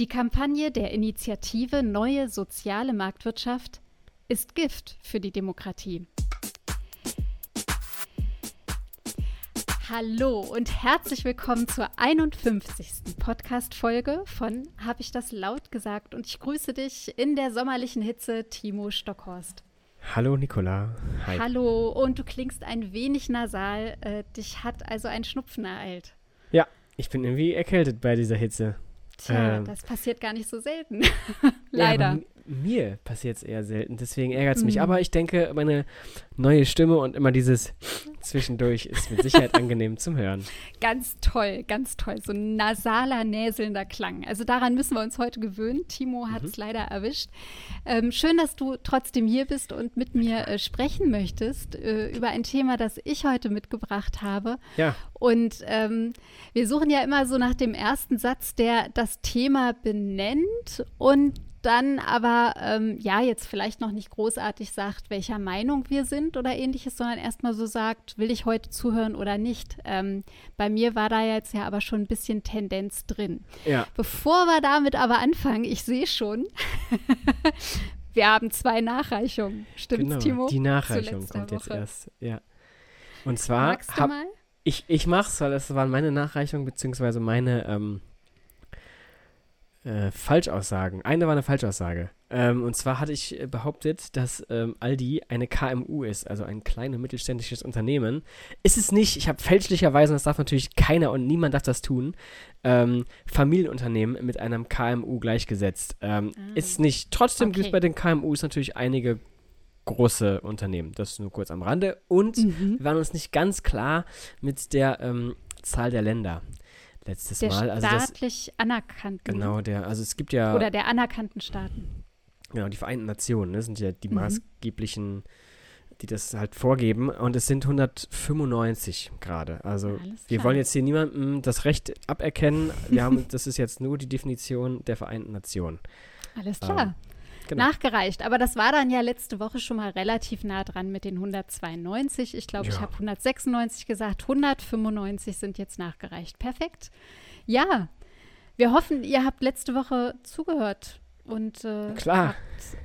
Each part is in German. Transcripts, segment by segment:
Die Kampagne der Initiative Neue Soziale Marktwirtschaft ist Gift für die Demokratie. Hallo und herzlich willkommen zur 51. Podcast-Folge von Hab ich das laut gesagt? Und ich grüße dich in der sommerlichen Hitze, Timo Stockhorst. Hallo Nicola. Hi. Hallo und du klingst ein wenig nasal. Äh, dich hat also ein Schnupfen ereilt. Ja, ich bin irgendwie erkältet bei dieser Hitze. Tja, ähm, das passiert gar nicht so selten. Leider. Ja, mir passiert es eher selten, deswegen ärgert es mich. Mhm. Aber ich denke, meine neue Stimme und immer dieses zwischendurch ist mit Sicherheit angenehm zum Hören. Ganz toll, ganz toll. So ein nasaler, näselnder Klang. Also daran müssen wir uns heute gewöhnen. Timo hat es mhm. leider erwischt. Ähm, schön, dass du trotzdem hier bist und mit mir äh, sprechen möchtest äh, über ein Thema, das ich heute mitgebracht habe. Ja. Und ähm, wir suchen ja immer so nach dem ersten Satz, der das Thema benennt und dann aber, ähm, ja, jetzt vielleicht noch nicht großartig sagt, welcher Meinung wir sind oder ähnliches, sondern erstmal so sagt, will ich heute zuhören oder nicht. Ähm, bei mir war da jetzt ja aber schon ein bisschen Tendenz drin. Ja. Bevor wir damit aber anfangen, ich sehe schon, wir haben zwei Nachreichungen. Stimmt's, genau, Timo? Die Nachreichung kommt jetzt erst, ja. Und zwar. Magst du hab, mal? Ich, ich mach's, weil es waren meine Nachreichungen, beziehungsweise meine, ähm, äh, Falschaussagen. Eine war eine Falschaussage. Ähm, und zwar hatte ich äh, behauptet, dass ähm, Aldi eine KMU ist, also ein kleines mittelständisches Unternehmen. Ist es nicht. Ich habe fälschlicherweise, und das darf natürlich keiner und niemand darf das tun, ähm, Familienunternehmen mit einem KMU gleichgesetzt. Ähm, ah. Ist nicht. Trotzdem okay. gibt es bei den KMUs natürlich einige große Unternehmen. Das nur kurz am Rande. Und mhm. wir waren uns nicht ganz klar mit der ähm, Zahl der Länder letztes der Mal. Also staatlich das, anerkannten. Genau, der, also es gibt ja. Oder der anerkannten Staaten. Genau, die Vereinten Nationen ne, sind ja die mhm. maßgeblichen, die das halt vorgeben. Und es sind 195 gerade. Also wir wollen jetzt hier niemandem das Recht aberkennen. Wir haben, das ist jetzt nur die Definition der Vereinten Nationen. Alles klar. Ähm, genau. nachgereicht. Aber das war dann ja letzte Woche schon mal relativ nah dran mit den 192. Ich glaube, ja. ich habe 196 gesagt. 195 sind jetzt nachgereicht. Perfekt. Ja, wir hoffen, ihr habt letzte Woche zugehört und äh, Klar.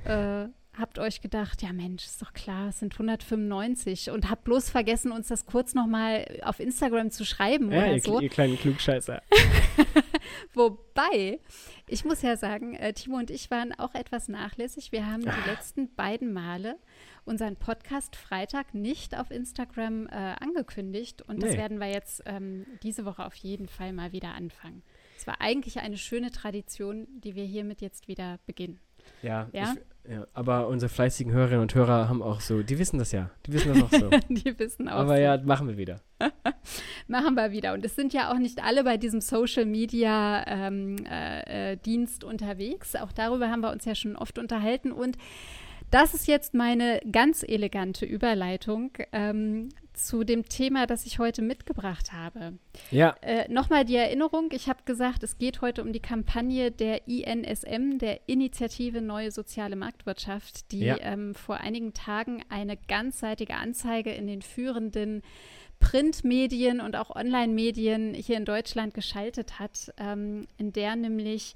Habt, äh, habt euch gedacht, ja Mensch, ist doch klar, es sind 195 und habt bloß vergessen, uns das kurz nochmal auf Instagram zu schreiben ja, oder ihr, so. ihr kleinen Klugscheißer. Wobei, ich muss ja sagen, äh, Timo und ich waren auch etwas nachlässig. Wir haben die ah. letzten beiden Male unseren Podcast Freitag nicht auf Instagram äh, angekündigt und nee. das werden wir jetzt ähm, diese Woche auf jeden Fall mal wieder anfangen. Es war eigentlich eine schöne Tradition, die wir hiermit jetzt wieder beginnen. Ja, ja? Ich, ja, aber unsere fleißigen Hörerinnen und Hörer haben auch so, die wissen das ja. Die wissen das auch so. die wissen auch Aber so. ja, machen wir wieder. machen wir wieder. Und es sind ja auch nicht alle bei diesem Social Media ähm, äh, äh, Dienst unterwegs. Auch darüber haben wir uns ja schon oft unterhalten. Und das ist jetzt meine ganz elegante Überleitung ähm, zu dem Thema, das ich heute mitgebracht habe. Ja. Äh, Nochmal die Erinnerung, ich habe gesagt, es geht heute um die Kampagne der INSM, der Initiative Neue Soziale Marktwirtschaft, die ja. ähm, vor einigen Tagen eine ganzseitige Anzeige in den führenden Printmedien und auch Online-Medien hier in Deutschland geschaltet hat, ähm, in der nämlich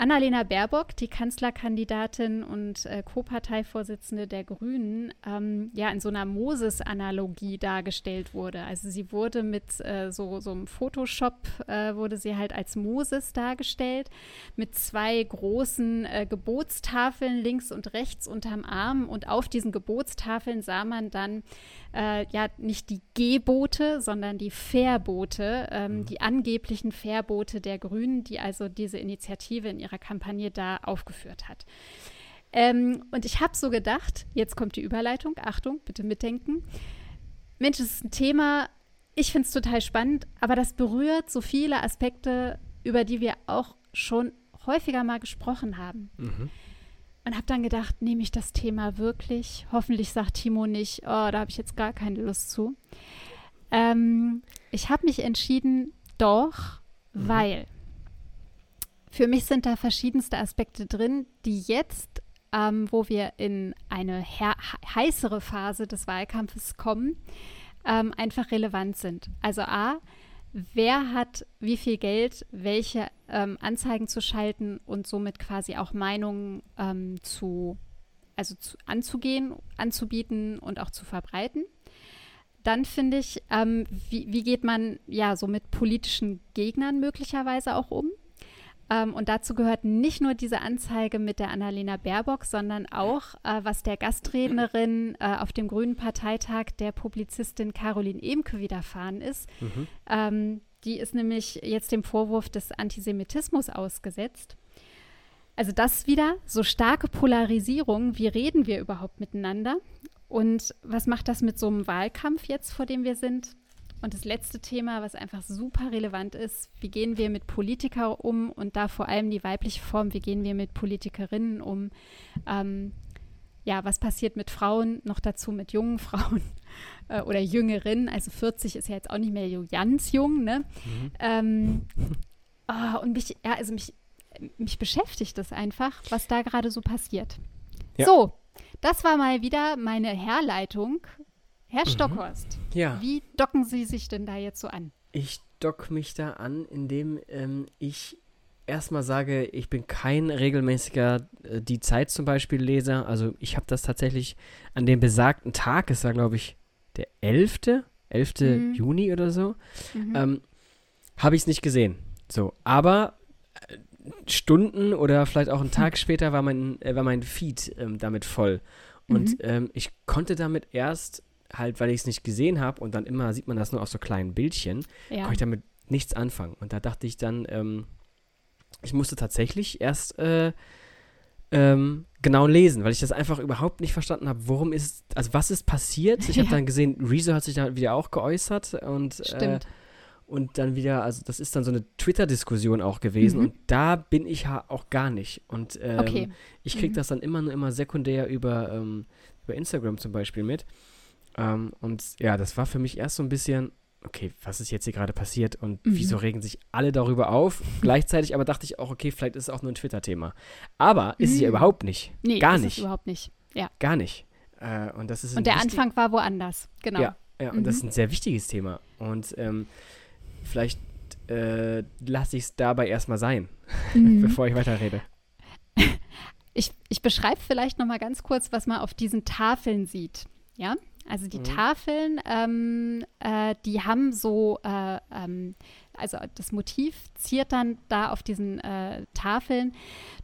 Annalena Baerbock, die Kanzlerkandidatin und äh, Co-Parteivorsitzende der Grünen, ähm, ja in so einer Moses-Analogie dargestellt wurde. Also sie wurde mit äh, so, so einem Photoshop, äh, wurde sie halt als Moses dargestellt, mit zwei großen äh, Gebotstafeln links und rechts unterm Arm. Und auf diesen Gebotstafeln sah man dann äh, ja nicht die Gebote, sondern die Verbote, ähm, mhm. die angeblichen Verbote der Grünen, die also diese Initiative in ihrer Kampagne da aufgeführt hat. Ähm, und ich habe so gedacht, jetzt kommt die Überleitung, Achtung, bitte mitdenken. Mensch, das ist ein Thema, ich finde es total spannend, aber das berührt so viele Aspekte, über die wir auch schon häufiger mal gesprochen haben. Mhm. Und habe dann gedacht, nehme ich das Thema wirklich? Hoffentlich sagt Timo nicht, oh, da habe ich jetzt gar keine Lust zu. Ähm, ich habe mich entschieden, doch, mhm. weil für mich sind da verschiedenste Aspekte drin, die jetzt, ähm, wo wir in eine heißere Phase des Wahlkampfes kommen, ähm, einfach relevant sind. Also A, wer hat wie viel Geld, welche ähm, Anzeigen zu schalten und somit quasi auch Meinungen ähm, zu, also zu, anzugehen, anzubieten und auch zu verbreiten. Dann finde ich, ähm, wie, wie geht man ja so mit politischen Gegnern möglicherweise auch um? Ähm, und dazu gehört nicht nur diese Anzeige mit der Annalena Baerbock, sondern auch, äh, was der Gastrednerin äh, auf dem Grünen Parteitag der Publizistin Caroline Emke widerfahren ist. Mhm. Ähm, die ist nämlich jetzt dem Vorwurf des Antisemitismus ausgesetzt. Also das wieder, so starke Polarisierung, wie reden wir überhaupt miteinander? Und was macht das mit so einem Wahlkampf jetzt, vor dem wir sind? Und das letzte Thema, was einfach super relevant ist, wie gehen wir mit Politikern um und da vor allem die weibliche Form, wie gehen wir mit Politikerinnen um? Ähm, ja, was passiert mit Frauen, noch dazu mit jungen Frauen äh, oder Jüngerinnen? Also 40 ist ja jetzt auch nicht mehr ganz jung, ne? Mhm. Ähm, oh, und mich, ja, also mich, mich beschäftigt das einfach, was da gerade so passiert. Ja. So, das war mal wieder meine Herleitung Herr mhm. Stockhorst, ja. wie docken Sie sich denn da jetzt so an? Ich dock mich da an, indem ähm, ich erstmal sage, ich bin kein regelmäßiger äh, Die Zeit zum Beispiel Leser. Also ich habe das tatsächlich an dem besagten Tag, es war glaube ich der 11. 11. Mhm. Juni oder so, mhm. ähm, habe ich es nicht gesehen. So, aber äh, Stunden oder vielleicht auch einen Tag später war mein, äh, war mein Feed ähm, damit voll. Und mhm. ähm, ich konnte damit erst halt, weil ich es nicht gesehen habe und dann immer sieht man das nur auf so kleinen Bildchen, ja. konnte ich damit nichts anfangen. Und da dachte ich dann, ähm, ich musste tatsächlich erst äh, ähm, genau lesen, weil ich das einfach überhaupt nicht verstanden habe, worum ist, also was ist passiert. Ich habe ja. dann gesehen, Rezo hat sich da wieder auch geäußert und äh, und dann wieder, also das ist dann so eine Twitter-Diskussion auch gewesen mhm. und da bin ich ja auch gar nicht. Und ähm, okay. ich kriege mhm. das dann immer nur immer sekundär über, ähm, über Instagram zum Beispiel mit. Ähm, und ja, das war für mich erst so ein bisschen, okay, was ist jetzt hier gerade passiert und mhm. wieso regen sich alle darüber auf? Gleichzeitig aber dachte ich auch, okay, vielleicht ist es auch nur ein Twitter-Thema. Aber ist mhm. es ja überhaupt nicht. Nee, gar ist nicht. Es überhaupt nicht. Ja. Gar nicht. Äh, und das ist und der Anfang war woanders, genau. Ja, ja und das ist mhm. ein sehr wichtiges Thema. Und ähm, vielleicht äh, lasse ich es dabei erstmal sein, mhm. bevor ich weiterrede. Ich, ich beschreibe vielleicht noch mal ganz kurz, was man auf diesen Tafeln sieht. Ja, also die mhm. Tafeln, ähm, äh, die haben so, äh, ähm, also das Motiv ziert dann da auf diesen äh, Tafeln,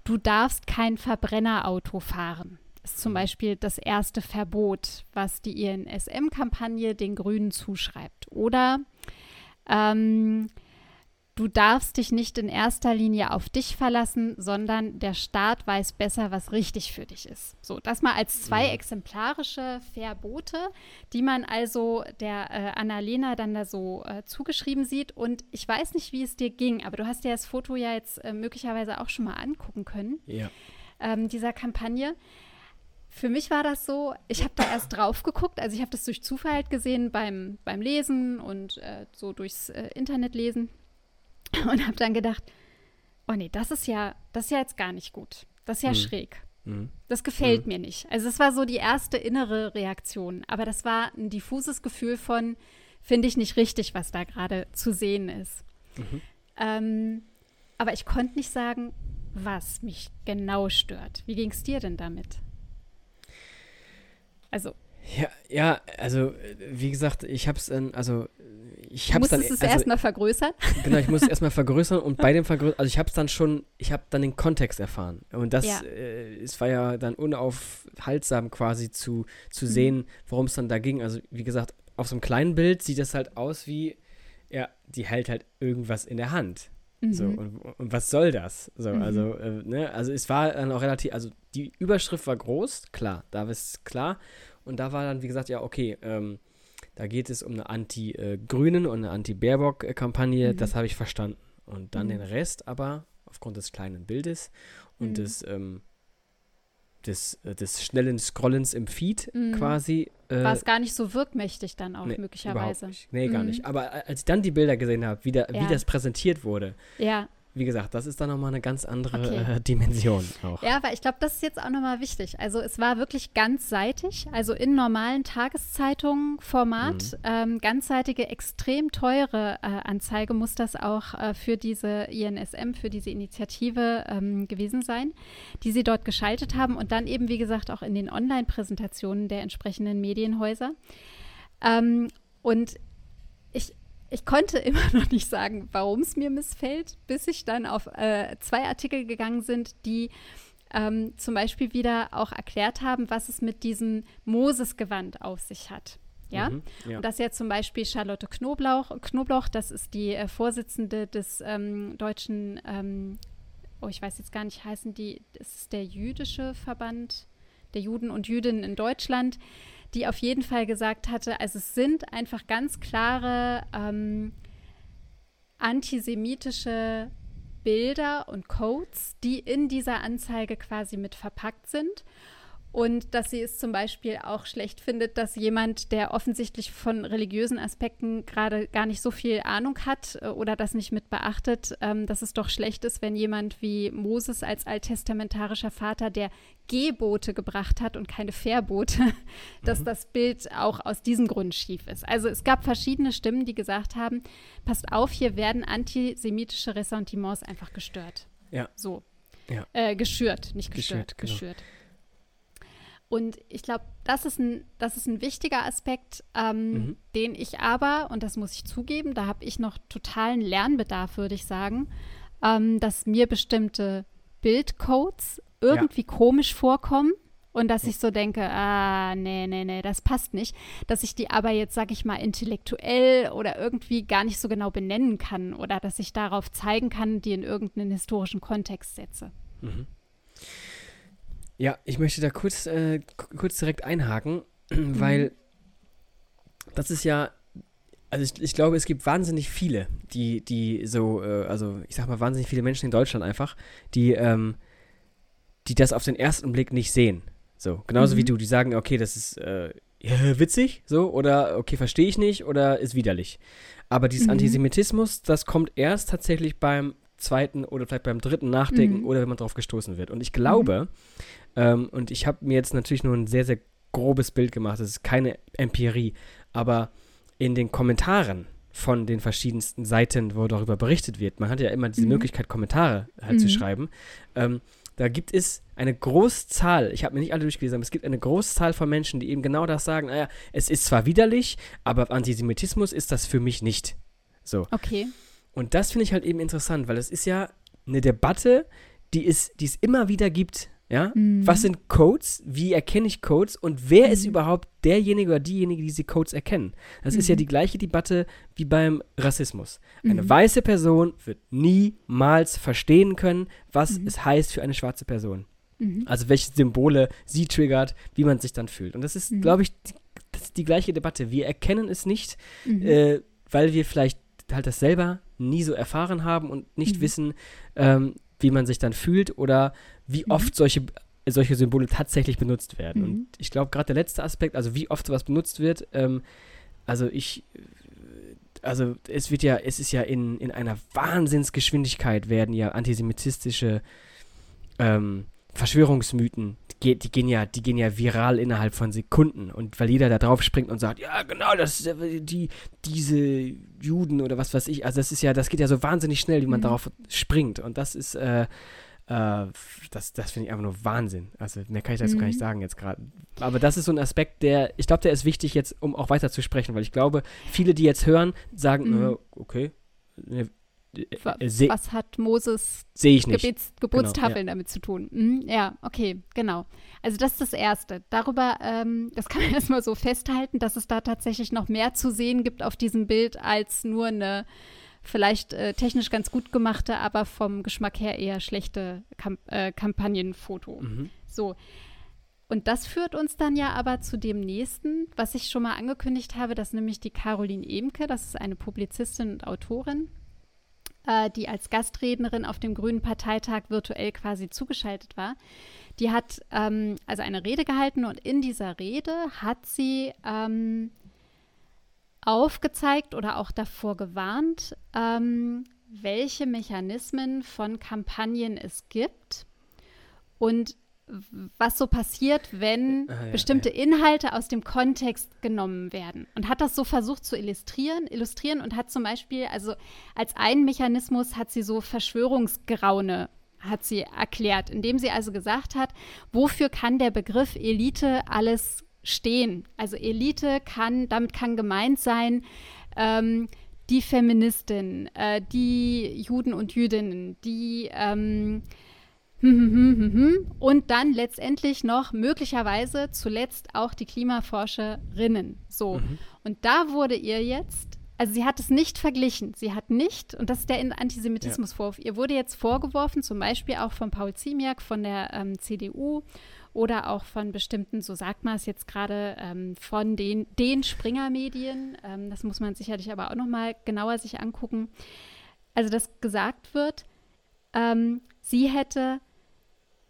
du darfst kein Verbrennerauto fahren. Das ist zum mhm. Beispiel das erste Verbot, was die INSM-Kampagne den Grünen zuschreibt. Oder ähm, Du darfst dich nicht in erster Linie auf dich verlassen, sondern der Staat weiß besser, was richtig für dich ist. So, das mal als zwei exemplarische Verbote, die man also der äh, Annalena dann da so äh, zugeschrieben sieht. Und ich weiß nicht, wie es dir ging, aber du hast dir das Foto ja jetzt äh, möglicherweise auch schon mal angucken können. Ja. Ähm, dieser Kampagne. Für mich war das so, ich habe da erst drauf geguckt, also ich habe das durch Zufall halt gesehen beim, beim Lesen und äh, so durchs äh, Internet lesen und habe dann gedacht, oh nee, das ist ja, das ist ja jetzt gar nicht gut. Das ist ja mhm. schräg. Mhm. Das gefällt mhm. mir nicht. Also es war so die erste innere Reaktion, aber das war ein diffuses Gefühl von, finde ich nicht richtig, was da gerade zu sehen ist. Mhm. Ähm, aber ich konnte nicht sagen, was mich genau stört. Wie ging es dir denn damit? Also. Ja, ja, also wie gesagt, ich habe es, also ich habe es dann. es also, erstmal vergrößern? Genau, ich muss es erstmal vergrößern und bei dem Vergrößern, also ich habe es dann schon, ich habe dann den Kontext erfahren. Und das, ja. äh, es war ja dann unaufhaltsam quasi zu, zu mhm. sehen, worum es dann da ging. Also wie gesagt, auf so einem kleinen Bild sieht das halt aus wie, ja, die hält halt irgendwas in der Hand. Mhm. So, und, und, was soll das? So, mhm. also, äh, ne, also es war dann auch relativ, also die Überschrift war groß, klar, da ist es klar. Und da war dann, wie gesagt, ja, okay, ähm, da geht es um eine Anti-Grünen und eine Anti-Baerbock-Kampagne. Mhm. Das habe ich verstanden. Und dann mhm. den Rest aber aufgrund des kleinen Bildes und mhm. des, ähm, des, äh, des schnellen Scrollens im Feed mhm. quasi. Äh, War es gar nicht so wirkmächtig dann auch nee, möglicherweise. Nicht. Nee, gar nicht. Mhm. Aber als ich dann die Bilder gesehen habe, wie, da, ja. wie das präsentiert wurde, ja. Wie gesagt, das ist dann nochmal eine ganz andere okay. äh, Dimension auch. Ja, aber ich glaube, das ist jetzt auch nochmal wichtig. Also es war wirklich ganzseitig, also in normalen Tageszeitungen Format, mhm. ähm, ganzseitige, extrem teure äh, Anzeige muss das auch äh, für diese INSM, für diese Initiative ähm, gewesen sein, die sie dort geschaltet haben und dann eben, wie gesagt, auch in den Online-Präsentationen der entsprechenden Medienhäuser. Ähm, und ich, konnte immer noch nicht sagen, warum es mir missfällt, bis ich dann auf äh, zwei Artikel gegangen sind, die ähm, zum Beispiel wieder auch erklärt haben, was es mit diesem Moses-Gewand auf sich hat. Ja? Mhm, ja? Und das ja zum Beispiel Charlotte Knoblauch, Knoblauch das ist die äh, Vorsitzende des ähm, deutschen, ähm, oh, ich weiß jetzt gar nicht, heißen die, das ist der jüdische Verband der Juden und Jüdinnen in Deutschland die auf jeden Fall gesagt hatte, also es sind einfach ganz klare ähm, antisemitische Bilder und Codes, die in dieser Anzeige quasi mit verpackt sind und dass sie es zum Beispiel auch schlecht findet, dass jemand, der offensichtlich von religiösen Aspekten gerade gar nicht so viel Ahnung hat äh, oder das nicht mit beachtet, ähm, dass es doch schlecht ist, wenn jemand wie Moses als alttestamentarischer Vater, der Gebote gebracht hat und keine Verbote, dass mhm. das Bild auch aus diesem Grund schief ist. Also es gab verschiedene Stimmen, die gesagt haben, passt auf, hier werden antisemitische Ressentiments einfach gestört. Ja. So. Ja. Äh, geschürt, nicht gestört, geschürt. Genau. geschürt. Und ich glaube, das, ist ein, das ist ein wichtiger Aspekt, ähm, mhm. den ich aber, und das muss ich zugeben, da habe ich noch totalen Lernbedarf, würde ich sagen, ähm, dass mir bestimmte Bildcodes irgendwie ja. komisch vorkommen und dass ich so denke, ah, nee, nee, nee, das passt nicht. Dass ich die aber jetzt, sag ich mal, intellektuell oder irgendwie gar nicht so genau benennen kann oder dass ich darauf zeigen kann, die in irgendeinen historischen Kontext setze. Mhm. Ja, ich möchte da kurz, äh, kurz direkt einhaken, mhm. weil das ist ja, also ich, ich, glaube, es gibt wahnsinnig viele, die, die so, äh, also ich sag mal, wahnsinnig viele Menschen in Deutschland einfach, die, ähm, die das auf den ersten Blick nicht sehen. So, genauso mhm. wie du, die sagen, okay, das ist äh, witzig, so, oder okay, verstehe ich nicht, oder ist widerlich. Aber dieses mhm. Antisemitismus, das kommt erst tatsächlich beim zweiten oder vielleicht beim dritten Nachdenken mhm. oder wenn man drauf gestoßen wird. Und ich glaube, mhm. Ähm, und ich habe mir jetzt natürlich nur ein sehr, sehr grobes Bild gemacht, das ist keine Empirie, aber in den Kommentaren von den verschiedensten Seiten, wo darüber berichtet wird, man hat ja immer diese mhm. Möglichkeit, Kommentare halt zu mhm. schreiben, ähm, da gibt es eine Großzahl, ich habe mir nicht alle durchgelesen, aber es gibt eine Großzahl von Menschen, die eben genau das sagen, naja, es ist zwar widerlich, aber Antisemitismus ist das für mich nicht. So. Okay. Und das finde ich halt eben interessant, weil es ist ja eine Debatte, die es, die es immer wieder gibt. Ja? Mhm. Was sind Codes? Wie erkenne ich Codes? Und wer mhm. ist überhaupt derjenige oder diejenige, die diese Codes erkennen? Das mhm. ist ja mhm. die gleiche Debatte wie beim Rassismus. Eine mhm. weiße Person wird niemals verstehen können, was mhm. es heißt für eine schwarze Person. Also welche Symbole sie triggert, wie man sich dann fühlt. Und das ist, glaube ich, die, das ist die gleiche Debatte. Wir erkennen es nicht, äh, weil wir vielleicht halt das selber nie so erfahren haben und nicht wissen, ähm, wie man sich dann fühlt oder wie mhm. oft solche, solche Symbole tatsächlich benutzt werden. Mhm. Und ich glaube, gerade der letzte Aspekt, also wie oft sowas benutzt wird, ähm, also ich, also es wird ja, es ist ja in, in einer Wahnsinnsgeschwindigkeit werden ja antisemitistische ähm, Verschwörungsmythen die, die, gehen ja, die gehen ja viral innerhalb von Sekunden. Und weil jeder da drauf springt und sagt, ja, genau, das ist die, diese Juden oder was weiß ich, also das ist ja, das geht ja so wahnsinnig schnell, wie man mhm. darauf springt. Und das ist, äh, äh, das, das finde ich einfach nur Wahnsinn. Also mehr kann ich dazu mhm. gar nicht mhm. sagen jetzt gerade. Aber das ist so ein Aspekt, der, ich glaube, der ist wichtig jetzt, um auch weiter zu sprechen, weil ich glaube, viele, die jetzt hören, sagen, mhm. äh, okay, ne, äh, was hat Moses Gebets, Geburtstafeln genau, ja. damit zu tun? Mhm, ja, okay, genau. Also das ist das Erste. Darüber, ähm, das kann man erstmal so festhalten, dass es da tatsächlich noch mehr zu sehen gibt auf diesem Bild als nur eine vielleicht äh, technisch ganz gut gemachte, aber vom Geschmack her eher schlechte Kamp äh, Kampagnenfoto. Mhm. So. Und das führt uns dann ja aber zu dem nächsten, was ich schon mal angekündigt habe, das ist nämlich die Caroline Emke, das ist eine Publizistin und Autorin, äh, die als Gastrednerin auf dem Grünen Parteitag virtuell quasi zugeschaltet war, die hat ähm, also eine Rede gehalten und in dieser Rede hat sie ähm, aufgezeigt oder auch davor gewarnt, ähm, welche Mechanismen von Kampagnen es gibt und was so passiert, wenn ah, ja, bestimmte ja. Inhalte aus dem Kontext genommen werden. Und hat das so versucht zu illustrieren, illustrieren und hat zum Beispiel, also als einen Mechanismus hat sie so Verschwörungsgeraune hat sie erklärt, indem sie also gesagt hat, wofür kann der Begriff Elite alles stehen? Also Elite kann, damit kann gemeint sein, ähm, die Feministin, äh, die Juden und Jüdinnen, die ähm, und dann letztendlich noch möglicherweise zuletzt auch die Klimaforscherinnen. So. Mhm. Und da wurde ihr jetzt, also sie hat es nicht verglichen. Sie hat nicht, und das ist der Antisemitismusvorwurf, ja. ihr wurde jetzt vorgeworfen, zum Beispiel auch von Paul Ziemiak von der ähm, CDU oder auch von bestimmten, so sagt man es jetzt gerade, ähm, von den, den Springer-Medien. Ähm, das muss man sicherlich aber auch noch mal genauer sich angucken. Also, dass gesagt wird, ähm, sie hätte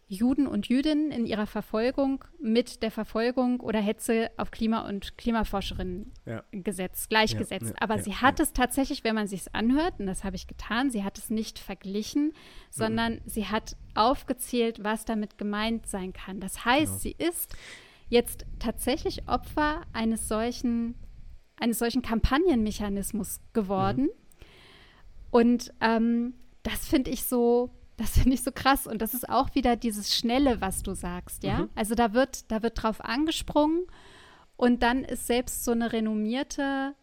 Juden und Jüdinnen in ihrer Verfolgung mit der Verfolgung oder Hetze auf Klima- und Klimaforscherinnen ja. gesetzt, gleichgesetzt. Ja, ja, Aber sie hat es tatsächlich, wenn man sich es anhört, und das habe ich getan, sie hat es nicht verglichen, sondern mhm. sie hat aufgezählt, was damit gemeint sein kann. Das heißt, genau. sie ist jetzt tatsächlich Opfer eines solchen, eines solchen Kampagnenmechanismus geworden. Mhm. Und ähm, das finde ich so das finde ich so krass. Und das ist auch wieder dieses Schnelle, was du sagst, ja. Mhm. Also da wird, da wird drauf angesprungen und dann ist selbst so eine renommierte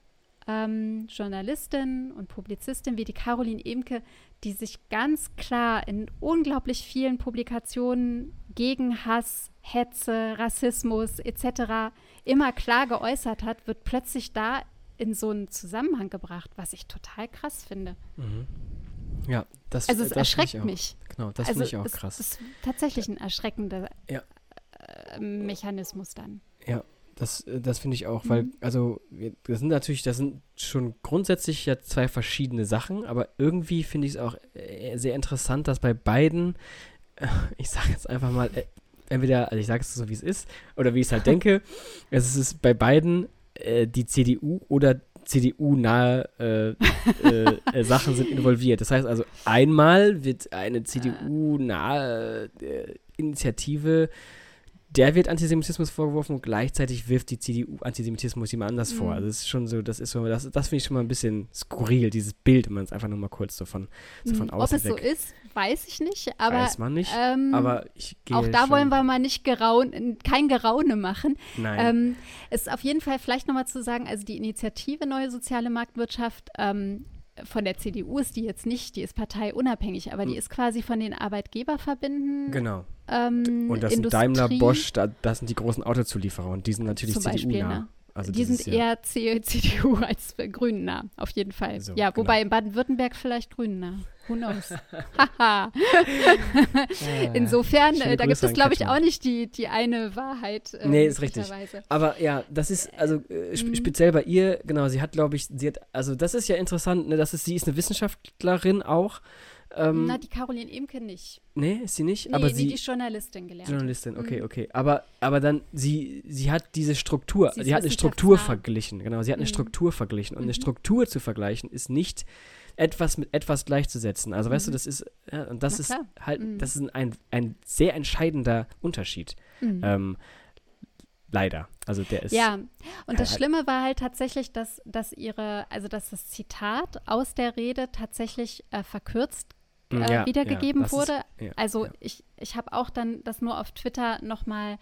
ähm, Journalistin und Publizistin wie die Caroline Emke, die sich ganz klar in unglaublich vielen Publikationen gegen Hass, Hetze, Rassismus etc. immer klar geäußert hat, wird plötzlich da in so einen Zusammenhang gebracht, was ich total krass finde. Mhm. Ja, das Also es das erschreckt mich. Genau, das also finde ich auch es, krass. Das ist tatsächlich ein erschreckender ja. äh, Mechanismus dann. Ja, das, das finde ich auch, weil, mhm. also, das sind natürlich, das sind schon grundsätzlich ja zwei verschiedene Sachen, aber irgendwie finde ich es auch äh, sehr interessant, dass bei beiden, äh, ich sage jetzt einfach mal, äh, entweder, also ich sage es so, wie es ist, oder wie ich es halt denke, es ist bei beiden äh, die CDU oder CDU-nahe äh, äh, äh, Sachen sind involviert. Das heißt also, einmal wird eine CDU-nahe äh, Initiative, der wird Antisemitismus vorgeworfen und gleichzeitig wirft die CDU Antisemitismus jemand anders mhm. vor. Also das ist schon so, das ist so, das, das finde ich schon mal ein bisschen skurril, dieses Bild, wenn man es einfach nur mal kurz so von, so von außen Ob es weg. so ist, weiß ich nicht, aber weiß man nicht. Ähm, aber ich gehe auch da schon. wollen wir mal nicht geraun, kein Geraune machen. Nein. Ähm, ist auf jeden Fall vielleicht nochmal zu sagen, also die Initiative Neue Soziale Marktwirtschaft ähm, von der CDU ist die jetzt nicht, die ist parteiunabhängig, aber die hm. ist quasi von den Arbeitgeberverbänden. Genau. Ähm, und das Industrie. sind Daimler, Bosch, da, das sind die großen Autozulieferer und die sind natürlich CDU-nah. Ne? Also die sind eher CDU als Grünen nah, auf jeden Fall. So, ja, wobei genau. in Baden-Württemberg vielleicht Grünen nah. Who knows? Haha. Insofern, äh, da gibt es, glaube ich, auch nicht die, die eine Wahrheit. Äh, nee, ist richtig. Aber ja, das ist, also äh, sp mhm. speziell bei ihr, genau, sie hat, glaube ich, sie hat, also das ist ja interessant, ne, dass es, sie ist eine Wissenschaftlerin auch. Ähm, Na, die Caroline Emke nicht. Nee, ist sie nicht? Nee, aber sie, sie die Journalistin gelernt. Journalistin, okay, mhm. okay. Aber, aber dann, sie, sie hat diese Struktur, sie, sie hat eine Struktur verglichen, genau, sie hat eine mhm. Struktur verglichen. Und mhm. eine Struktur zu vergleichen ist nicht etwas mit etwas gleichzusetzen. Also weißt du, mhm. das ist, ja, und das ist halt, mhm. das ist ein, ein sehr entscheidender Unterschied. Mhm. Ähm, leider. Also der ist. Ja, und das halt Schlimme war halt tatsächlich, dass, dass ihre, also dass das Zitat aus der Rede tatsächlich äh, verkürzt äh, ja, wiedergegeben ja, wurde. Ist, ja, also ich, ich habe auch dann das nur auf Twitter nochmal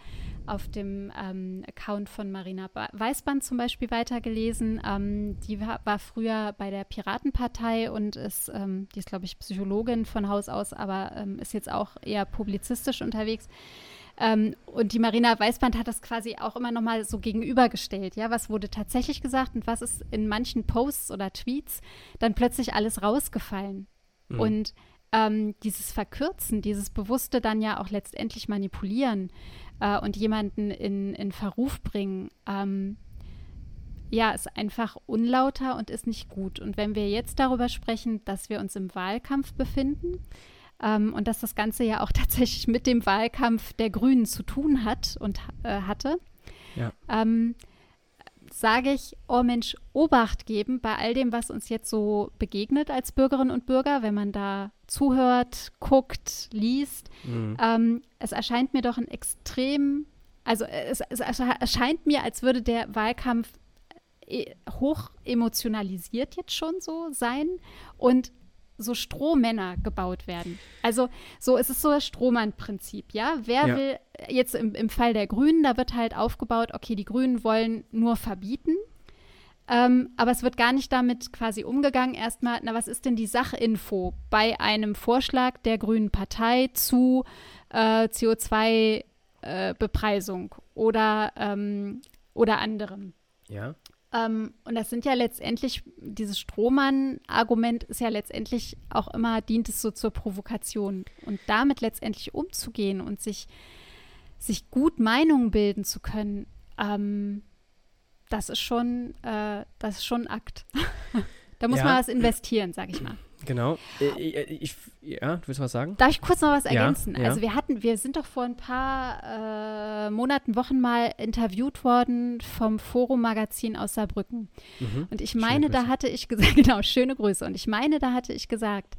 auf dem ähm, Account von Marina Weißband zum Beispiel weitergelesen. Ähm, die war, war, früher bei der Piratenpartei und ist, ähm, die ist glaube ich Psychologin von Haus aus, aber ähm, ist jetzt auch eher publizistisch unterwegs. Ähm, und die Marina Weißband hat das quasi auch immer nochmal so gegenübergestellt. Ja, was wurde tatsächlich gesagt und was ist in manchen Posts oder Tweets dann plötzlich alles rausgefallen. Mhm. Und ähm, dieses Verkürzen, dieses bewusste dann ja auch letztendlich manipulieren äh, und jemanden in, in Verruf bringen, ähm, ja, ist einfach unlauter und ist nicht gut. Und wenn wir jetzt darüber sprechen, dass wir uns im Wahlkampf befinden ähm, und dass das Ganze ja auch tatsächlich mit dem Wahlkampf der Grünen zu tun hat und äh, hatte, ja. ähm, sage ich, oh Mensch, Obacht geben bei all dem, was uns jetzt so begegnet als Bürgerinnen und Bürger, wenn man da zuhört, guckt, liest. Mhm. Ähm, es erscheint mir doch ein extrem, also es, es erscheint mir, als würde der Wahlkampf äh, hoch emotionalisiert jetzt schon so sein und so Strohmänner gebaut werden. Also so es ist so das Strohmann-Prinzip, ja. Wer ja. will jetzt im, im Fall der Grünen, da wird halt aufgebaut, okay, die Grünen wollen nur verbieten. Ähm, aber es wird gar nicht damit quasi umgegangen, erstmal, na, was ist denn die Sachinfo bei einem Vorschlag der Grünen Partei zu äh, CO2-Bepreisung äh, oder, ähm, oder anderem? Ja. Ähm, und das sind ja letztendlich, dieses Strohmann-Argument ist ja letztendlich auch immer, dient es so zur Provokation. Und damit letztendlich umzugehen und sich, sich gut Meinungen bilden zu können, ähm, das ist schon, äh, das ist schon ein Akt. da muss ja. man was investieren, sag ich mal. Genau. Ich, äh, ich, ja, du willst was sagen? Darf ich kurz noch was ergänzen? Ja, ja. Also wir hatten, wir sind doch vor ein paar äh, Monaten, Wochen mal interviewt worden vom Forum Magazin aus Saarbrücken. Mhm. Und ich meine, da hatte ich gesagt, genau, schöne Grüße. Und ich meine, da hatte ich gesagt,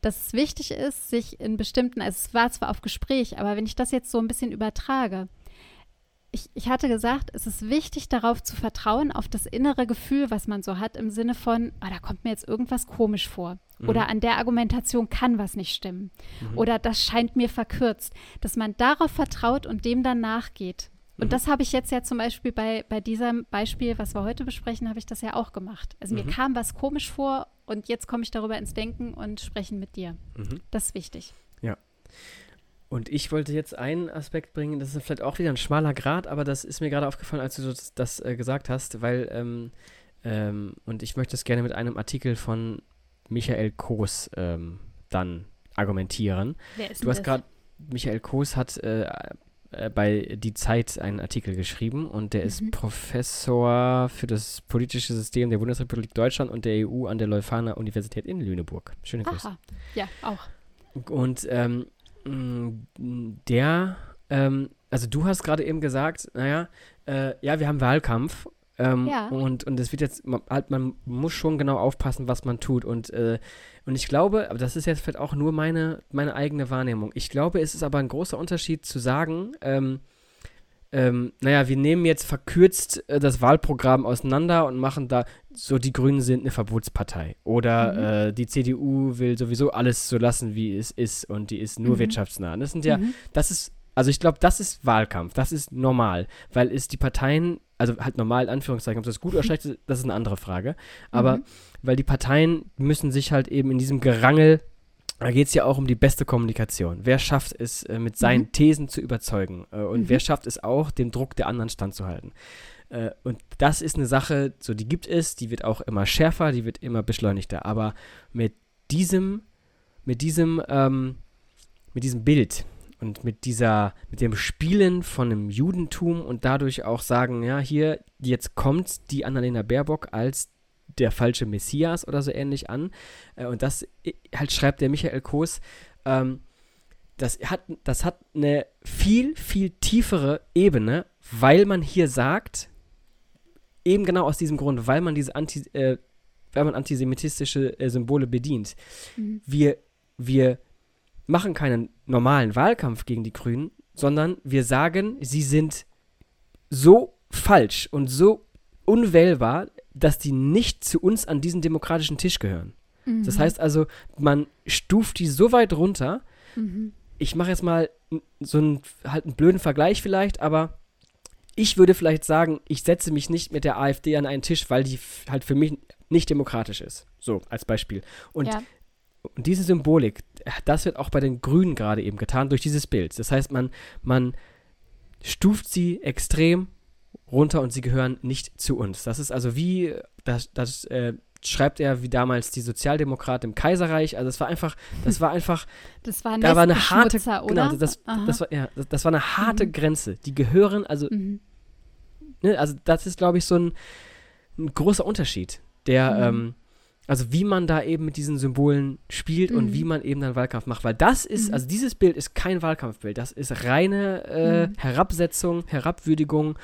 dass es wichtig ist, sich in bestimmten, also es war zwar auf Gespräch, aber wenn ich das jetzt so ein bisschen übertrage, ich, ich hatte gesagt, es ist wichtig, darauf zu vertrauen, auf das innere Gefühl, was man so hat, im Sinne von, ah, da kommt mir jetzt irgendwas komisch vor. Mhm. Oder an der Argumentation kann was nicht stimmen. Mhm. Oder das scheint mir verkürzt. Dass man darauf vertraut und dem dann nachgeht. Und mhm. das habe ich jetzt ja zum Beispiel bei, bei diesem Beispiel, was wir heute besprechen, habe ich das ja auch gemacht. Also mir mhm. kam was komisch vor und jetzt komme ich darüber ins Denken und sprechen mit dir. Mhm. Das ist wichtig. Ja. Und ich wollte jetzt einen Aspekt bringen, das ist vielleicht auch wieder ein schmaler Grad, aber das ist mir gerade aufgefallen, als du das, das äh, gesagt hast, weil, ähm, ähm, und ich möchte es gerne mit einem Artikel von Michael Koos ähm, dann argumentieren. Wer ist du hast gerade, Michael Koos hat äh, äh, bei Die Zeit einen Artikel geschrieben und der mhm. ist Professor für das politische System der Bundesrepublik Deutschland und der EU an der Leuphana Universität in Lüneburg. Schöne Grüße. Aha. Ja, auch. Und ähm, der, ähm, also du hast gerade eben gesagt, naja, äh, ja, wir haben Wahlkampf. Ähm, ja. Und, und es wird jetzt, halt, man muss schon genau aufpassen, was man tut. Und, äh, und ich glaube, aber das ist jetzt vielleicht auch nur meine, meine eigene Wahrnehmung. Ich glaube, es ist aber ein großer Unterschied zu sagen, ähm, ähm, naja, wir nehmen jetzt verkürzt äh, das Wahlprogramm auseinander und machen da, so die Grünen sind eine Verbotspartei. Oder mhm. äh, die CDU will sowieso alles so lassen, wie es ist und die ist nur mhm. wirtschaftsnah. Das sind ja, mhm. das ist, also ich glaube, das ist Wahlkampf, das ist normal, weil es die Parteien, also halt normal in Anführungszeichen, ob das gut oder schlecht ist, das ist eine andere Frage. Aber mhm. weil die Parteien müssen sich halt eben in diesem Gerangel da geht es ja auch um die beste Kommunikation. Wer schafft es, äh, mit seinen mhm. Thesen zu überzeugen? Äh, und mhm. wer schafft es auch, dem Druck der anderen standzuhalten? Äh, und das ist eine Sache, so die gibt es, die wird auch immer schärfer, die wird immer beschleunigter. Aber mit diesem, mit diesem, ähm, mit diesem Bild und mit dieser, mit dem Spielen von einem Judentum und dadurch auch sagen, ja, hier, jetzt kommt die Annalena Baerbock als der falsche Messias oder so ähnlich an. Äh, und das halt schreibt der Michael Koos, ähm, das hat, das hat eine viel, viel tiefere Ebene, weil man hier sagt, eben genau aus diesem Grund, weil man diese Anti, äh, weil man antisemitistische äh, Symbole bedient. Mhm. Wir, wir machen keinen normalen Wahlkampf gegen die Grünen, sondern wir sagen, sie sind so falsch und so unwählbar, dass die nicht zu uns an diesen demokratischen Tisch gehören. Mhm. Das heißt also, man stuft die so weit runter. Mhm. Ich mache jetzt mal so einen, halt einen blöden Vergleich vielleicht, aber ich würde vielleicht sagen, ich setze mich nicht mit der AfD an einen Tisch, weil die halt für mich nicht demokratisch ist. So, als Beispiel. Und, ja. und diese Symbolik, das wird auch bei den Grünen gerade eben getan durch dieses Bild. Das heißt, man, man stuft sie extrem runter und sie gehören nicht zu uns. Das ist also wie, das, das äh, schreibt er wie damals die Sozialdemokraten im Kaiserreich. Also es war einfach, das war einfach, das war, da war eine harte, genau, das, das, war, ja, das, das war eine harte mhm. Grenze. Die gehören, also, mhm. ne, also das ist, glaube ich, so ein, ein, großer Unterschied, der, mhm. ähm, also wie man da eben mit diesen Symbolen spielt und mhm. wie man eben dann Wahlkampf macht. Weil das ist, mhm. also dieses Bild ist kein Wahlkampfbild, das ist reine äh, mhm. Herabsetzung, Herabwürdigung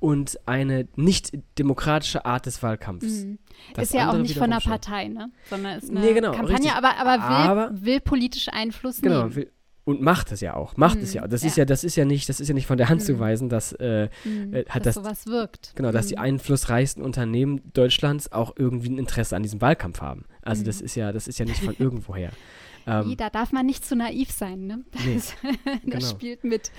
und eine nicht demokratische Art des Wahlkampfs. Mhm. Ist ja auch nicht von einer. Partei, ne? Sondern ist eine Nee, genau, Kampagne, richtig. aber, aber, will, Aber- will politisch Einfluss Genau, nehmen. will- und macht es ja auch, macht es Mhm, ja. Das ist ja. ja, das ist ja nicht, das ist ja nicht von der Hand zu Mhm. weisen, dass äh, Mhm. äh, hat dass das- sowas wirkt. genau, dass die Mhm. einflussreichsten Unternehmen Deutschlands auch irgendwie ein Interesse an diesem Wahlkampf haben. Also das Mhm. ist ja, das ist ja nicht von irgendwoher. Ähm, Nee, da darf man nicht zu naiv sein, ne? Nee, Das, das genau. spielt mit.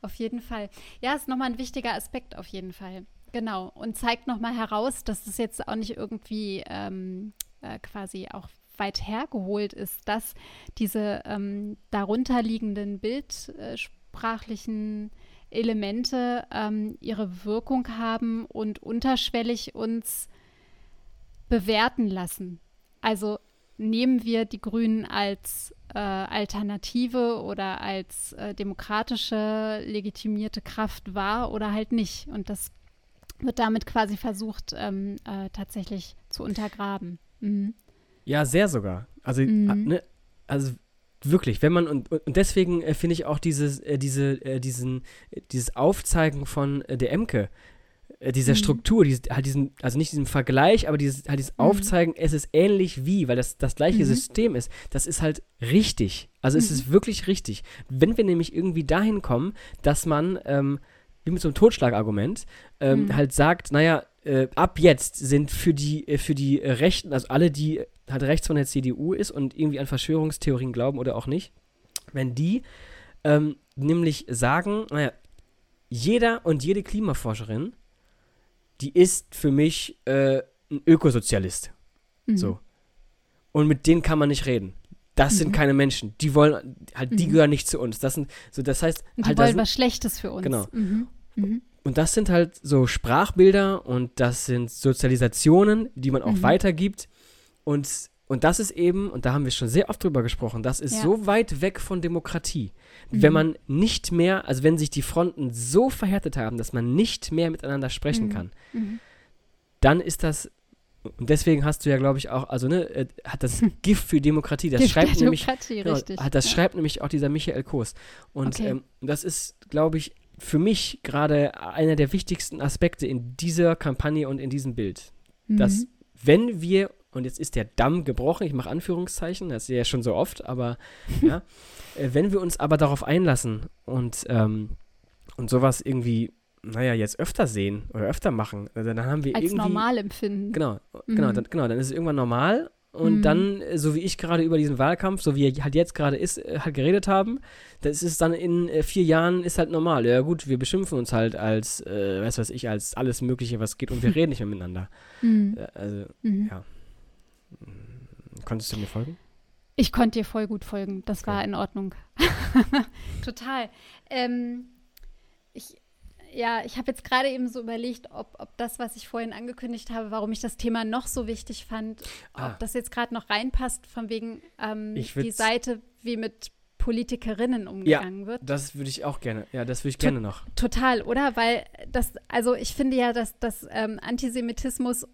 Auf jeden Fall. Ja, ist nochmal ein wichtiger Aspekt, auf jeden Fall. Genau. Und zeigt nochmal heraus, dass es jetzt auch nicht irgendwie ähm, äh, quasi auch weit hergeholt ist, dass diese ähm, darunterliegenden bildsprachlichen Elemente ähm, ihre Wirkung haben und unterschwellig uns bewerten lassen. Also nehmen wir die Grünen als äh, Alternative oder als äh, demokratische legitimierte Kraft wahr oder halt nicht. Und das wird damit quasi versucht, ähm, äh, tatsächlich zu untergraben. Mhm. Ja, sehr sogar. Also, Mhm. äh, ne, also wirklich, wenn man und, und deswegen äh, finde ich auch dieses, äh, diese, äh, diesen, äh, dieses Aufzeigen von äh, der Emke, dieser Mhm. Struktur, dieses, halt diesen, also nicht diesen Vergleich, aber dieses, halt dieses Mhm. Aufzeigen, es ist ähnlich wie, weil das das gleiche Mhm. System ist, das ist halt richtig. Also es Mhm. ist wirklich richtig. Wenn wir nämlich irgendwie dahin kommen, dass man, ähm, wie mit so einem Totschlagargument, ähm, Mhm. halt sagt, naja, äh, ab jetzt sind für die, äh, für die äh, Rechten, also alle, die halt rechts von der CDU ist und irgendwie an Verschwörungstheorien glauben oder auch nicht, wenn die ähm, nämlich sagen, naja, jeder und jede Klimaforscherin, die ist für mich äh, ein Ökosozialist. Mhm. So. Und mit denen kann man nicht reden. Das sind Mhm. keine Menschen. Die wollen, halt, die Mhm. gehören nicht zu uns. Das sind, so, das heißt, Und die halt, wollen sind, was Schlechtes für uns. Genau. Mhm. Mhm. und das sind halt so Sprachbilder und das sind Sozialisationen, die man auch weitergibt. Und, und das ist eben, und da haben wir schon sehr oft drüber gesprochen, das ist Ja. so weit weg von Demokratie. Mhm. Wenn man nicht mehr, also wenn sich die Fronten so verhärtet haben, dass man nicht mehr miteinander sprechen Mhm. kann, Mhm. dann ist das, und deswegen hast du ja, glaube ich, auch, also ne, äh, hat das Gift für Demokratie, das Gift schreibt nämlich, Demokratie, genau, richtig. hat, das ja. schreibt nämlich auch dieser Michael Koos. Und Okay. ähm, das ist, glaube ich, für mich gerade einer der wichtigsten Aspekte in dieser Kampagne und in diesem Bild. Dass, Mhm. wenn wir, und jetzt ist der Damm gebrochen, ich mache Anführungszeichen, das ist ja schon so oft, aber ja, äh, wenn wir uns aber darauf einlassen und, ähm, und sowas irgendwie, naja, jetzt öfter sehen oder öfter machen, also dann haben wir als irgendwie. normal empfinden. Genau, genau, Mhm. dann, genau, dann ist es irgendwann normal. Und Mhm. dann, äh, so wie ich gerade über diesen Wahlkampf, so wie er halt jetzt gerade ist, äh, halt geredet haben, das ist dann in vier Jahren ist halt normal. Ja gut, wir beschimpfen uns halt als, äh, weiß was ich, als alles Mögliche, was geht und wir reden nicht mehr miteinander. Mhm. Also, Mhm. ja. Konntest du mir folgen? Ich konnte dir voll gut folgen. Das war Okay. in Ordnung. Total. Ähm, ich, ja, ich habe jetzt gerade eben so überlegt, ob, ob das, was ich vorhin angekündigt habe, warum ich das Thema noch so wichtig fand, Ah. ob das jetzt gerade noch reinpasst, von wegen ähm, die Seite, wie mit Politikerinnen umgegangen wird. Das würde ich auch gerne, ja, das würde ich Tu- gerne noch. Total, oder? Weil das, also ich finde ja, dass, dass ähm, Antisemitismus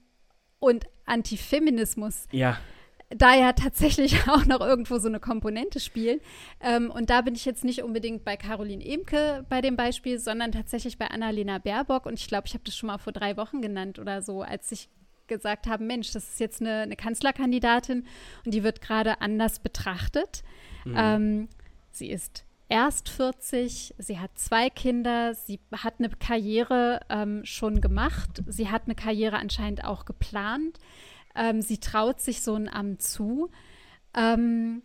und Antifeminismus Ja, da ja tatsächlich auch noch irgendwo so eine Komponente spielen. Ähm, und da bin ich jetzt nicht unbedingt bei Caroline Emke bei dem Beispiel, sondern tatsächlich bei Annalena Baerbock. Und ich glaube, ich habe das schon mal vor drei Wochen genannt oder so, als ich gesagt habe, Mensch, das ist jetzt eine, eine Kanzlerkandidatin und die wird gerade anders betrachtet. Mhm. Ähm, sie ist erst 40, sie hat zwei Kinder, sie hat eine Karriere ähm, schon gemacht, sie hat eine Karriere anscheinend auch geplant, ähm, sie traut sich so ein Amt zu ähm,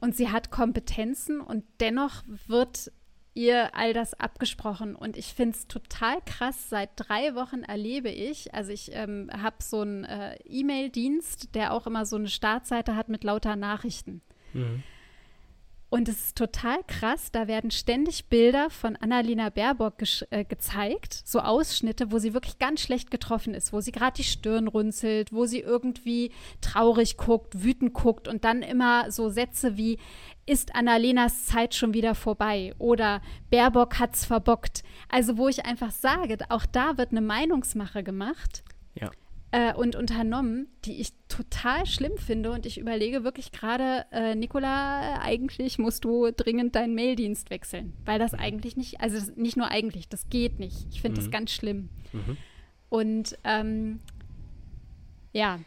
und sie hat Kompetenzen und dennoch wird ihr all das abgesprochen. Und ich finde es total krass. Seit drei Wochen erlebe ich, also ich ähm, habe so einen äh, E-Mail-Dienst, der auch immer so eine Startseite hat mit lauter Nachrichten. Mhm. Und es ist total krass, da werden ständig Bilder von Annalena Baerbock äh, gezeigt, so Ausschnitte, wo sie wirklich ganz schlecht getroffen ist, wo sie gerade die Stirn runzelt, wo sie irgendwie traurig guckt, wütend guckt und dann immer so Sätze wie, ist Annalenas Zeit schon wieder vorbei oder Baerbock hat's verbockt. Also wo ich einfach sage, auch da wird eine Meinungsmache gemacht. Ja. Äh, und unternommen, die ich total schlimm finde. Und ich überlege wirklich gerade, äh, Nicola, eigentlich musst du dringend deinen Maildienst wechseln. Weil das mhm. eigentlich nicht, also das, nicht nur eigentlich, das geht nicht. Ich finde mhm. das ganz schlimm. Mhm. Und ähm, ja,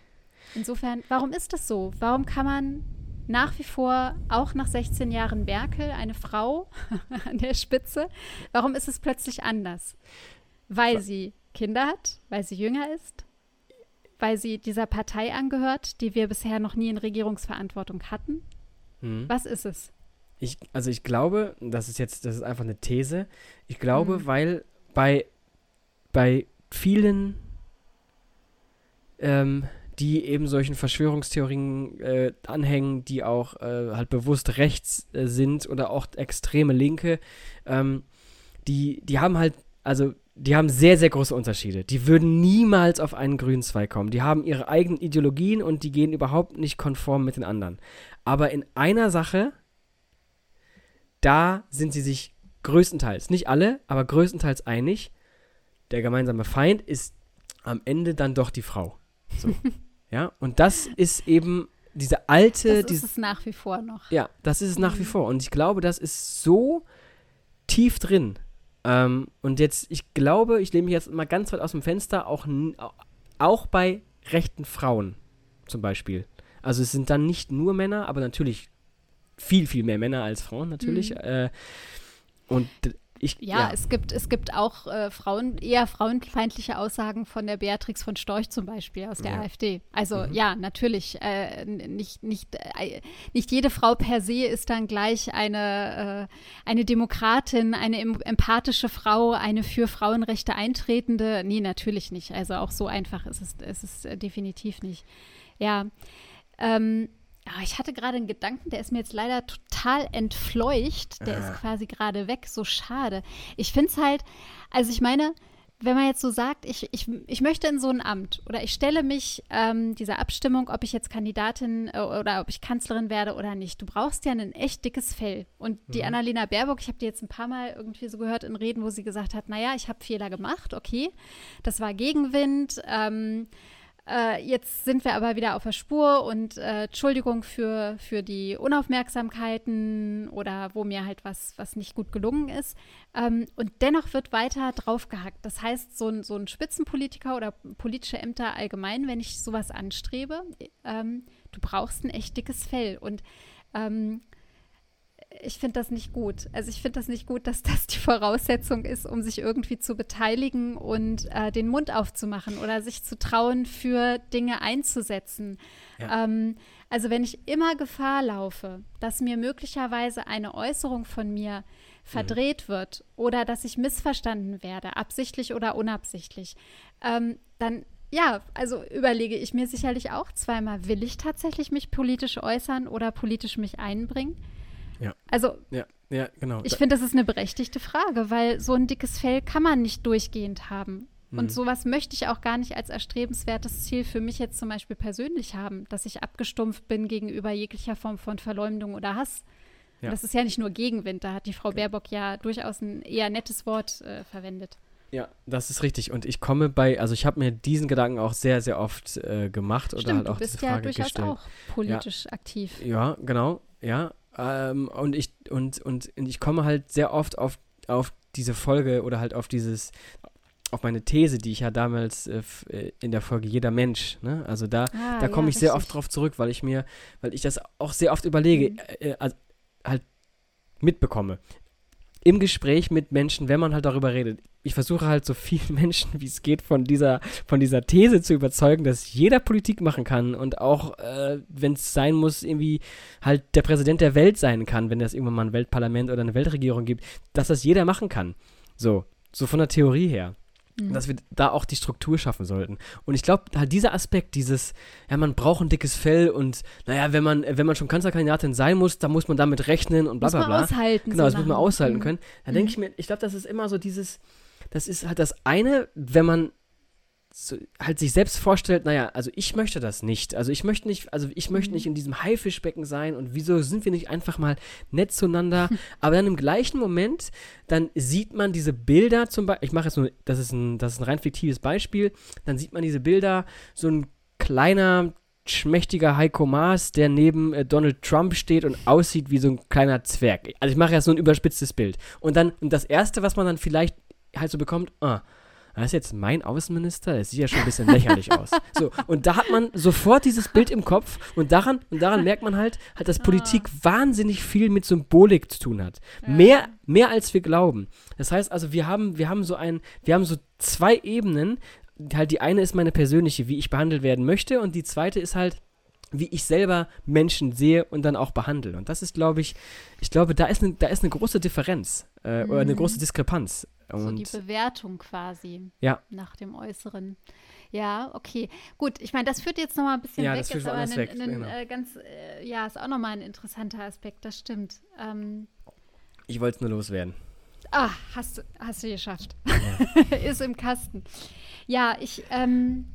insofern, warum ist das so? Warum kann man nach wie vor, auch nach 16 Jahren Werkel, eine Frau an der Spitze, warum ist es plötzlich anders? Weil sie Kinder hat, weil sie jünger ist, weil sie dieser Partei angehört, die wir bisher noch nie in Regierungsverantwortung hatten? Hm. Was ist es? Ich, also ich glaube, das ist jetzt, das ist einfach eine These. Ich glaube, hm. weil bei, bei vielen, ähm, die eben solchen Verschwörungstheorien äh, anhängen, die auch äh, halt bewusst rechts äh, sind oder auch extreme Linke, ähm, die, die haben halt, also die haben sehr, sehr große Unterschiede. Die würden niemals auf einen grünen Zweig kommen. Die haben ihre eigenen Ideologien und die gehen überhaupt nicht konform mit den anderen. Aber in einer Sache, da sind sie sich größtenteils, nicht alle, aber größtenteils einig. Der gemeinsame Feind ist am Ende dann doch die Frau. So. ja, und das ist eben diese alte. Das ist es nach wie vor noch. Ja, das ist es nach wie mhm. vor. Und ich glaube, das ist so tief drin ähm, und jetzt, ich glaube, ich lehne mich jetzt mal ganz weit aus dem Fenster, auch, auch bei rechten Frauen zum Beispiel. Also es sind dann nicht nur Männer, aber natürlich viel, viel mehr Männer als Frauen natürlich. Mhm. Äh, und ich, ja, ja, Es, gibt, es gibt auch äh, Frauen, eher frauenfeindliche Aussagen von der Beatrix von Storch zum Beispiel aus der ja. AfD. Also mhm. ja, natürlich, äh, nicht, nicht, äh, nicht jede Frau per se ist dann gleich eine, äh, eine Demokratin, eine empathische Frau, eine für Frauenrechte eintretende. Nee, natürlich nicht. Also auch so einfach ist es, ist es definitiv nicht. Ja. Ähm, Oh, ich hatte gerade einen Gedanken, der ist mir jetzt leider total entfleucht. Der äh. ist quasi gerade weg. So schade. Ich finde es halt, also ich meine, wenn man jetzt so sagt, ich, ich, ich möchte in so ein Amt oder ich stelle mich ähm, dieser Abstimmung, ob ich jetzt Kandidatin äh, oder ob ich Kanzlerin werde oder nicht, du brauchst ja ein echt dickes Fell. Und die mhm. Annalena Baerbock, ich habe die jetzt ein paar Mal irgendwie so gehört in Reden, wo sie gesagt hat, naja, ich habe Fehler gemacht, okay, das war Gegenwind, ähm, äh, jetzt sind wir aber wieder auf der Spur und äh, Entschuldigung für, für die Unaufmerksamkeiten oder wo mir halt was, was nicht gut gelungen ist. Ähm, und dennoch wird weiter draufgehackt. Das heißt, so ein, so ein Spitzenpolitiker oder politische Ämter allgemein, wenn ich sowas anstrebe, ähm, du brauchst ein echt dickes Fell. Und ähm, ich finde das nicht gut. Also ich finde das nicht gut, dass das die Voraussetzung ist, um sich irgendwie zu beteiligen und äh, den Mund aufzumachen oder sich zu trauen, für Dinge einzusetzen. Ja. Ähm, also wenn ich immer Gefahr laufe, dass mir möglicherweise eine Äußerung von mir verdreht mhm. wird oder dass ich missverstanden werde, absichtlich oder unabsichtlich, ähm, dann ja, also überlege ich mir sicherlich auch zweimal, will ich tatsächlich mich politisch äußern oder politisch mich einbringen? Ja. Also, ja, ja, genau. Ich finde, das ist eine berechtigte Frage, weil so ein dickes Fell kann man nicht durchgehend haben. Mhm. Und sowas möchte ich auch gar nicht als erstrebenswertes Ziel für mich jetzt zum Beispiel persönlich haben, dass ich abgestumpft bin gegenüber jeglicher Form von Verleumdung oder Hass. Ja. Das ist ja nicht nur Gegenwind, da hat die Frau Baerbock ja durchaus ein eher nettes Wort äh, verwendet. Ja, das ist richtig. Und ich komme bei, also ich habe mir diesen Gedanken auch sehr, sehr oft äh, gemacht Stimmt, oder halt auch du bist diese Frage ja durchaus gestellt. auch politisch ja. aktiv. Ja, genau. Ja, ähm, und ich und, und ich komme halt sehr oft auf, auf diese Folge oder halt auf dieses auf meine These, die ich ja damals äh, äh in der Folge Jeder Mensch, ne? Also da, ah, da komme ja, ich sehr oft drauf zurück, weil ich mir, weil ich das auch sehr oft überlege, mhm. äh also halt mitbekomme im Gespräch mit Menschen, wenn man halt darüber redet. Ich versuche halt so vielen Menschen, wie es geht, von dieser, von dieser These zu überzeugen, dass jeder Politik machen kann und auch, äh, wenn es sein muss, irgendwie halt der Präsident der Welt sein kann, wenn es irgendwann mal ein Weltparlament oder eine Weltregierung gibt, dass das jeder machen kann. So, so von der Theorie her. Mhm. Dass wir da auch die Struktur schaffen sollten. Und ich glaube, halt dieser Aspekt, dieses, ja, man braucht ein dickes Fell und naja, wenn man, wenn man schon Kanzlerkandidatin sein muss, dann muss man damit rechnen und bla bla bla. Muss man aushalten. Genau, das muss man aushalten mhm. können. Da denke ich mhm. mir, ich glaube, das ist immer so dieses, das ist halt das eine, wenn man so, halt sich selbst vorstellt, naja, also ich möchte das nicht. Also ich möchte nicht, also ich möchte Mhm. nicht in diesem Haifischbecken sein und wieso sind wir nicht einfach mal nett zueinander? Aber dann im gleichen Moment, dann sieht man diese Bilder zum Beispiel, ich mache jetzt nur, das ist ein, das ist ein rein fiktives Beispiel, dann sieht man diese Bilder, so ein kleiner, schmächtiger Heiko Maas, der neben äh, Donald Trump steht und aussieht wie so ein kleiner Zwerg. Also ich mache jetzt so ein überspitztes Bild. Und dann, und das Erste, was man dann vielleicht halt so bekommt, ah, das ist jetzt mein Außenminister, das sieht ja schon ein bisschen lächerlich aus. So, und da hat man sofort dieses Bild im Kopf und daran, und daran merkt man halt, halt, dass Politik wahnsinnig viel mit Symbolik zu tun hat. Mehr, mehr als wir glauben. Das heißt also, wir haben, wir haben so ein, wir haben so zwei Ebenen. Halt, die eine ist meine persönliche, wie ich behandelt werden möchte, und die zweite ist halt, wie ich selber Menschen sehe und dann auch behandle. Und das ist, glaube ich, ich glaube, da ist eine, da ist eine große Differenz äh, oder eine Mhm. große Diskrepanz. So die Bewertung quasi. Ja. Nach dem Äußeren. Ja, okay. Gut, ich meine, das führt jetzt nochmal ein bisschen Ja, weg. das führt ist aber ein, weg, ein, genau. äh, ganz, äh, ja, ist auch nochmal ein interessanter Aspekt, das stimmt. Ähm, ich wollte es nur loswerden. ah, hast, du- hast du geschafft. ist im Kasten. Ja, ich, ähm,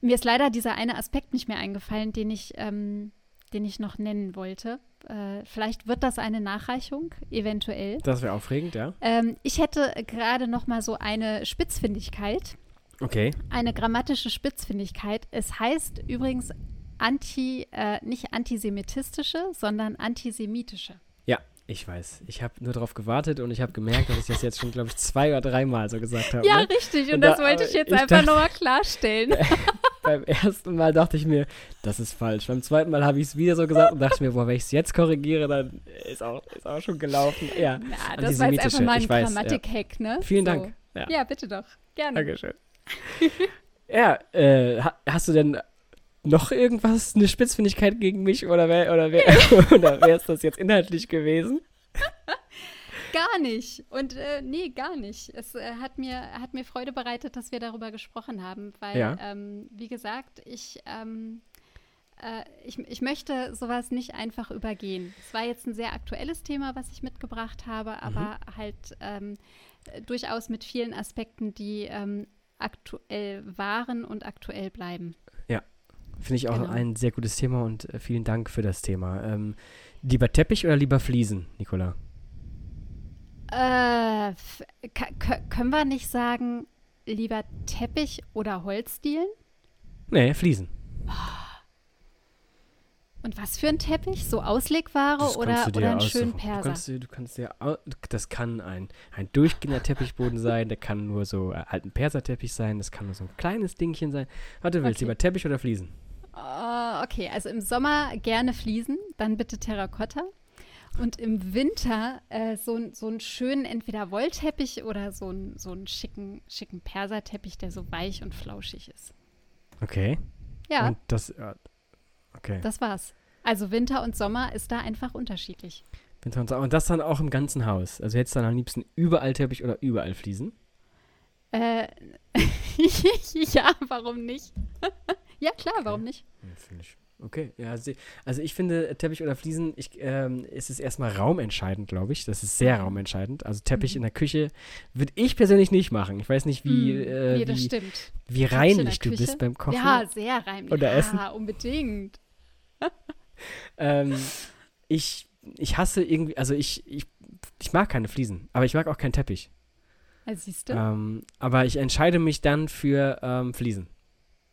mir ist leider dieser eine Aspekt nicht mehr eingefallen, den ich, ähm, den ich noch nennen wollte. Äh, vielleicht wird das eine Nachreichung, eventuell. Das wäre aufregend, ja. Ähm, ich hätte gerade noch mal so eine Spitzfindigkeit, Okay. eine grammatische Spitzfindigkeit. Es heißt übrigens anti, äh, nicht antisemitistische, sondern antisemitische. Ja, ich weiß. Ich habe nur darauf gewartet und ich habe gemerkt, dass ich das jetzt schon, glaube ich, zwei oder dreimal so gesagt habe. Ja, ne? richtig. Und Und das da- wollte ich jetzt ich einfach dachte- noch mal klarstellen. Beim ersten Mal dachte ich mir, das ist falsch. Beim zweiten Mal habe ich es wieder so gesagt und dachte mir, boah, wenn ich es jetzt korrigiere, dann ist auch, ist auch schon gelaufen. Ja, Na, das war jetzt einfach mal ein weiß, ja. Grammatik-Hack, ne? Vielen So. Dank. Ja. Ja, bitte doch. Gerne. Dankeschön. ja, äh, ha hast du denn noch irgendwas, eine Spitzfindigkeit gegen mich oder wäre oder wär, oder wär es das jetzt inhaltlich gewesen? Gar nicht. Und äh, nee, gar nicht. Es äh, hat, mir, hat mir Freude bereitet, dass wir darüber gesprochen haben, weil, Ja. ähm, wie gesagt, ich, ähm, äh, ich, ich möchte sowas nicht einfach übergehen. Es war jetzt ein sehr aktuelles Thema, was ich mitgebracht habe, aber halt ähm, äh, durchaus mit vielen Aspekten, die ähm, aktuell waren und aktuell bleiben. Finde ich auch Genau. ein sehr gutes Thema und äh, vielen Dank für das Thema. Ähm, lieber Teppich oder lieber Fliesen, Nicola? Äh, können wir nicht sagen, lieber Teppich oder Holzdielen? Nee, Fliesen. Und was für ein Teppich? So Auslegware oder, kannst du oder einen schönen Du Perser? kannst, dir- du kannst dir, das kann ein, ein durchgehender Teppichboden sein, der kann nur so äh, halt ein Perserteppich sein, das kann nur so ein kleines Dingchen sein. Was du willst, Okay. lieber Teppich oder Fliesen? Ah, okay, also im Sommer gerne Fliesen, dann bitte Terrakotta. Und im Winter äh, so, so einen schönen entweder Wollteppich oder so einen so einen schicken, schicken Perserteppich, der so weich und flauschig ist. Okay. Ja, Und das, äh, okay. das war's. Also Winter und Sommer ist da einfach unterschiedlich. Winter und Sommer. Und das dann auch im ganzen Haus. Also hättest du dann am liebsten überall Teppich oder überall Fliesen? Äh, ja, warum nicht? ja, klar, warum nicht? Ja, finde ich. Okay, ja, also, ich finde äh, Teppich oder Fliesen, ich, ähm, es ist erstmal raumentscheidend, glaube ich. Das ist sehr raumentscheidend. Also Teppich Mhm. in der Küche würde ich persönlich nicht machen. Ich weiß nicht, wie, Hm, äh, nee, wie, wie reinlich du bist beim Kochen. Ja, sehr rein. Oder ja, Essen. unbedingt. Ähm, ich, ich hasse irgendwie, also ich, ich, ich mag keine Fliesen, aber ich mag auch keinen Teppich. Also, siehst du, Ähm, aber ich entscheide mich dann für ähm, Fliesen.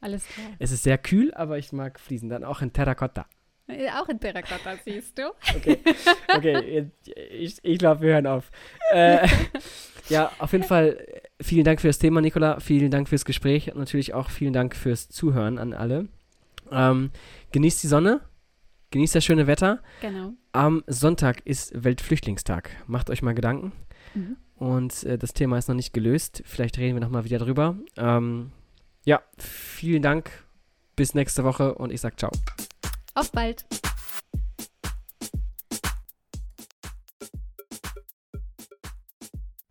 Alles klar. Es ist sehr kühl, aber ich mag Fliesen. Dann auch in Terrakotta. Äh, Auch in Terrakotta, siehst du. Okay, okay, ich, ich glaube, wir hören auf. Äh, ja, auf jeden Fall äh, vielen Dank für das Thema, Nicola. Vielen Dank fürs Gespräch und natürlich auch vielen Dank fürs Zuhören an alle. Ähm, genießt die Sonne, genießt das schöne Wetter. Genau. Am Sonntag ist Weltflüchtlingstag. Macht euch mal Gedanken. Mhm. Und äh, das Thema ist noch nicht gelöst. Vielleicht reden wir nochmal wieder drüber. Ähm, ja, vielen Dank. Bis nächste Woche und ich sag ciao. Auf bald.